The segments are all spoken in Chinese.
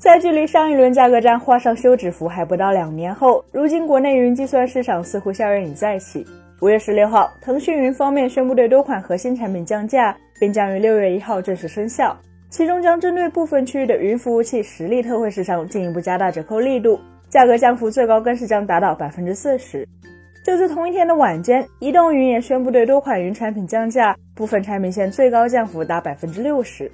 在距离上一轮价格战画上休止符还不到两年后，如今国内云计算市场似乎硝烟已再起。五月十六号，腾讯云方面宣布对多款核心产品降价，并将于六月一号正式生效。其中将针对部分区域的云服务器实力特惠市场进一步加大折扣力度，价格降幅最高更是将达到百分之四十。就在同一天的晚间，移动云也宣布对多款云产品降价，部分产品线最高降幅达百分之六十。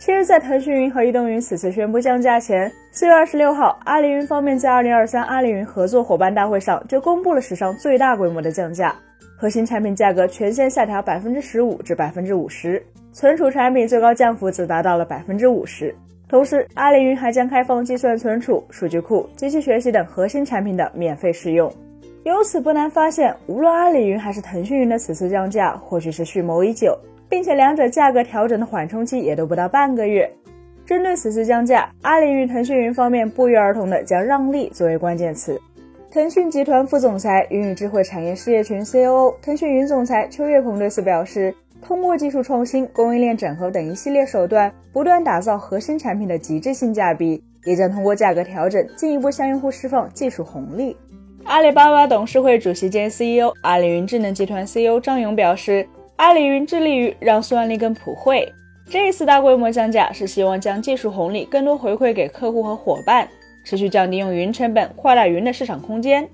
其实，在腾讯云和移动云此次宣布降价前，四月二十六号，阿里云方面在二零二三阿里云合作伙伴大会上就公布了史上最大规模的降价，核心产品价格全线下调百分之十五至百分之五十，存储产品最高降幅则达到了百分之五十。同时，阿里云还将开放计算存储、数据库、机器学习等核心产品的免费试用。由此不难发现，无论阿里云还是腾讯云的此次降价，或许是蓄谋已久。并且两者价格调整的缓冲期也都不到半个月。针对此次降价，阿里云、腾讯云方面不约而同的将“让利”作为关键词。腾讯集团副总裁、云与智慧产业事业群 COO、腾讯云总裁邱跃鹏对此表示，通过技术创新、供应链整合等一系列手段，不断打造核心产品的极致性价比，也将通过价格调整进一步向用户释放技术红利。阿里巴巴董事会主席兼 CEO、阿里云智能集团 CEO 张勇表示。阿里云致力于让算力更普惠，这一次大规模降价是希望将技术红利更多回馈给客户和伙伴，持续降低用云成本，扩大云的市场空间。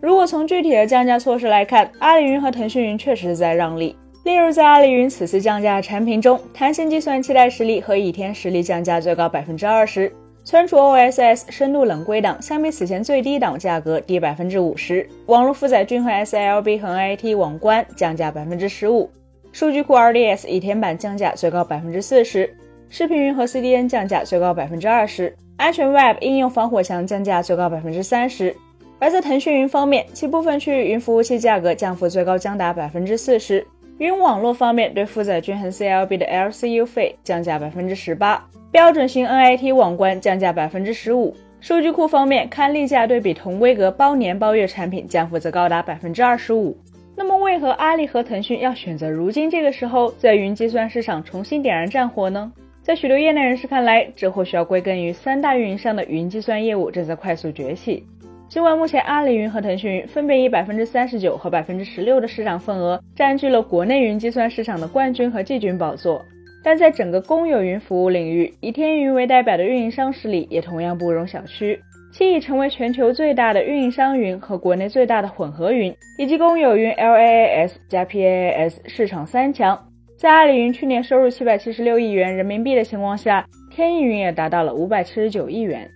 如果从具体的降价措施来看，阿里云和腾讯云确实是在让利。例如，在阿里云此次降价产品中，弹性计算期待实力和倚天实力降价最高百分之二十，存储 OSS 深度冷归档相比此前最低档价格低百分之五十，网络负载均衡 SLB 和 NAT 网关降价百分之十五。数据库 RDS 倚天版降价最高百分之四十，视频云和 CDN 降价最高百分之二十，安全 Web 应用防火墙降价最高百分之三十。而在腾讯云方面，其部分区域云服务器价格降幅最高将达百分之四十。云网络方面，对负载均衡 CLB 的 LCU 费降价百分之十八，标准型 NIT 网关降价百分之十五。数据库方面，看例价对比同规格包年包月产品，降幅则高达百分之二十五。那么，为何阿里和腾讯要选择如今这个时候在云计算市场重新点燃战火呢？在许多业内人士看来，这或许要归根于三大运营商的云计算业务正在快速崛起。尽管目前阿里云和腾讯云分别以百分之三十九和百分之十六的市场份额占据了国内云计算市场的冠军和季军宝座，但在整个公有云服务领域，以天云为代表的运营商势力也同样不容小觑。其已成为全球最大的运营商云和国内最大的混合云，以及公有云 LaaS 加 PaaS 市场三强。在阿里云去年收入七百七十六亿元人民币的情况下，天翼云也达到了五百七十九亿元。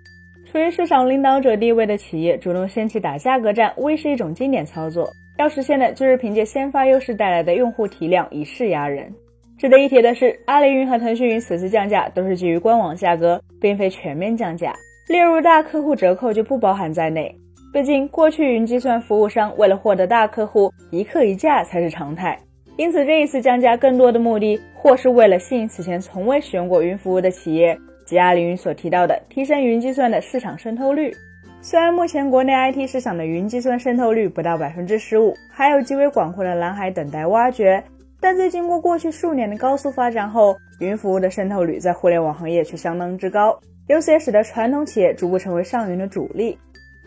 处于市场领导者地位的企业主动掀起打价格战，无疑是一种经典操作。要实现的就是凭借先发优势带来的用户体量以势压人。值得一提的是，阿里云和腾讯云此次降价都是基于官网价格，并非全面降价。例如大客户折扣就不包含在内，毕竟过去云计算服务商为了获得大客户，一客一价才是常态。因此这一次降价更多的目的，或是为了吸引此前从未使用过云服务的企业，及阿里云所提到的提升云计算的市场渗透率。虽然目前国内 IT 市场的云计算渗透率不到百分之十五，还有极为广阔的蓝海等待挖掘，但在经过过去数年的高速发展后，云服务的渗透率在互联网行业却相当之高。由此也使得传统企业逐步成为上云的主力，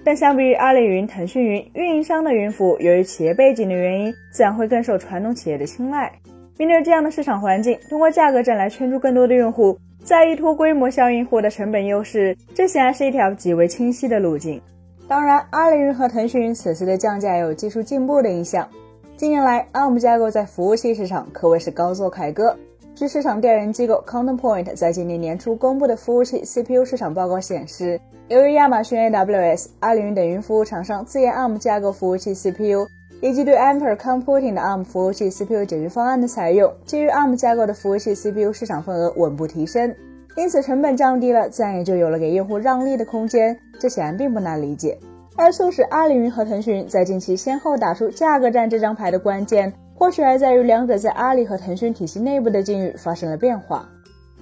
但相比于阿里云、腾讯云，运营商的云服务由于企业背景的原因，自然会更受传统企业的青睐。面对这样的市场环境，通过价格战来圈住更多的用户，再依托规模效应获得成本优势，这显然是一条极为清晰的路径。当然，阿里云和腾讯云此次的降价也有技术进步的影响。近年来，ARM 架构在服务器市场可谓是高做凯歌。据市场调研机构 Counterpoint 在今年年初公布的服务器 CPU 市场报告显示，由于亚马逊 AWS、阿里云等云服务厂商自研 ARM 架构服务器 CPU，以及对 Ampere Computing 的 ARM 服务器 CPU 解决方案的采用，基于 ARM 架构的服务器 CPU 市场份额稳步提升。因此，成本降低了，自然也就有了给用户让利的空间。这显然并不难理解。而促使阿里云和腾讯在近期先后打出价格战这张牌的关键。或许还在于两者在阿里和腾讯体系内部的境遇发生了变化。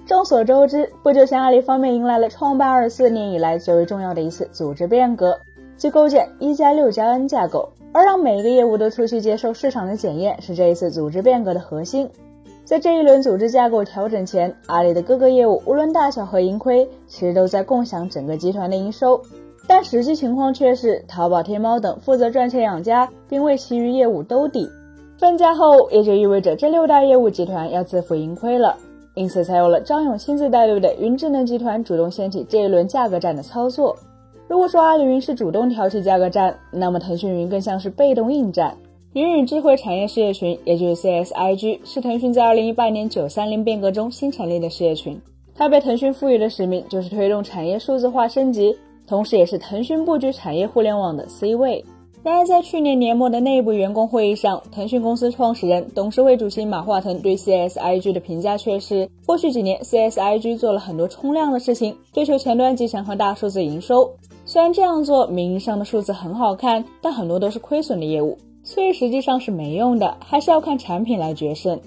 众所周知，不久前阿里方面迎来了创办二十四年以来最为重要的一次组织变革，即构建一加六加 N 架构，而让每一个业务都出去接受市场的检验，是这一次组织变革的核心。在这一轮组织架构调整前，阿里的各个业务无论大小和盈亏，其实都在共享整个集团的营收。但实际情况却是，淘宝、天猫等负责赚钱养家，并为其余业务兜底。分家后，也就意味着这六大业务集团要自负盈亏了。因此，才有了张勇亲自带队的云智能集团主动掀起这一轮价格战的操作。如果说阿里云是主动挑起价格战，那么腾讯云更像是被动应战。云与智慧产业事业群，也就是 CSIG，是腾讯在2018年九三零变革中新成立的事业群。它被腾讯赋予的使命就是推动产业数字化升级，同时也是腾讯布局产业互联网的 C 位。然而，在去年年末的内部员工会议上，腾讯公司创始人、董事会主席马化腾对 CSIG 的评价却是：过去几年，CSIG 做了很多冲量的事情，追求前端集成和大数字营收。虽然这样做名义上的数字很好看，但很多都是亏损的业务，所以实际上是没用的，还是要看产品来决胜。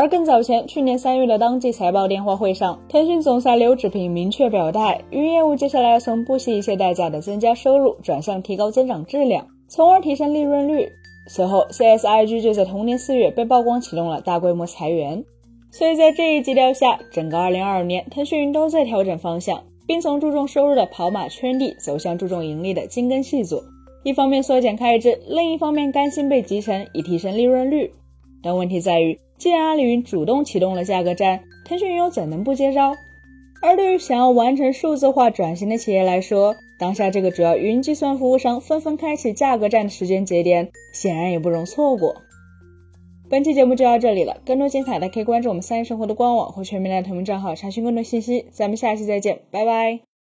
而更早前，去年三月的当季财报电话会上，腾讯总裁刘炽平明确表态，云业务接下来要从不惜一切代价的增加收入，转向提高增长质量。从而提升利润率。随后，CSIG 就在同年四月被曝光启动了大规模裁员。所以在这一基调下，整个2022年，腾讯云都在调整方向，并从注重收入的跑马圈地走向注重盈利的精耕细作。一方面缩减开支，另一方面甘心被集成以提升利润率。但问题在于，既然阿里云主动启动了价格战，腾讯云又怎能不接招？而对于想要完成数字化转型的企业来说，当下这个主要云计算服务商纷纷开启价格战的时间节点，显然也不容错过。本期节目就到这里了，更多精彩的可以关注我们三一生活的官网或全民大同名账号查询更多信息。咱们下期再见，拜拜。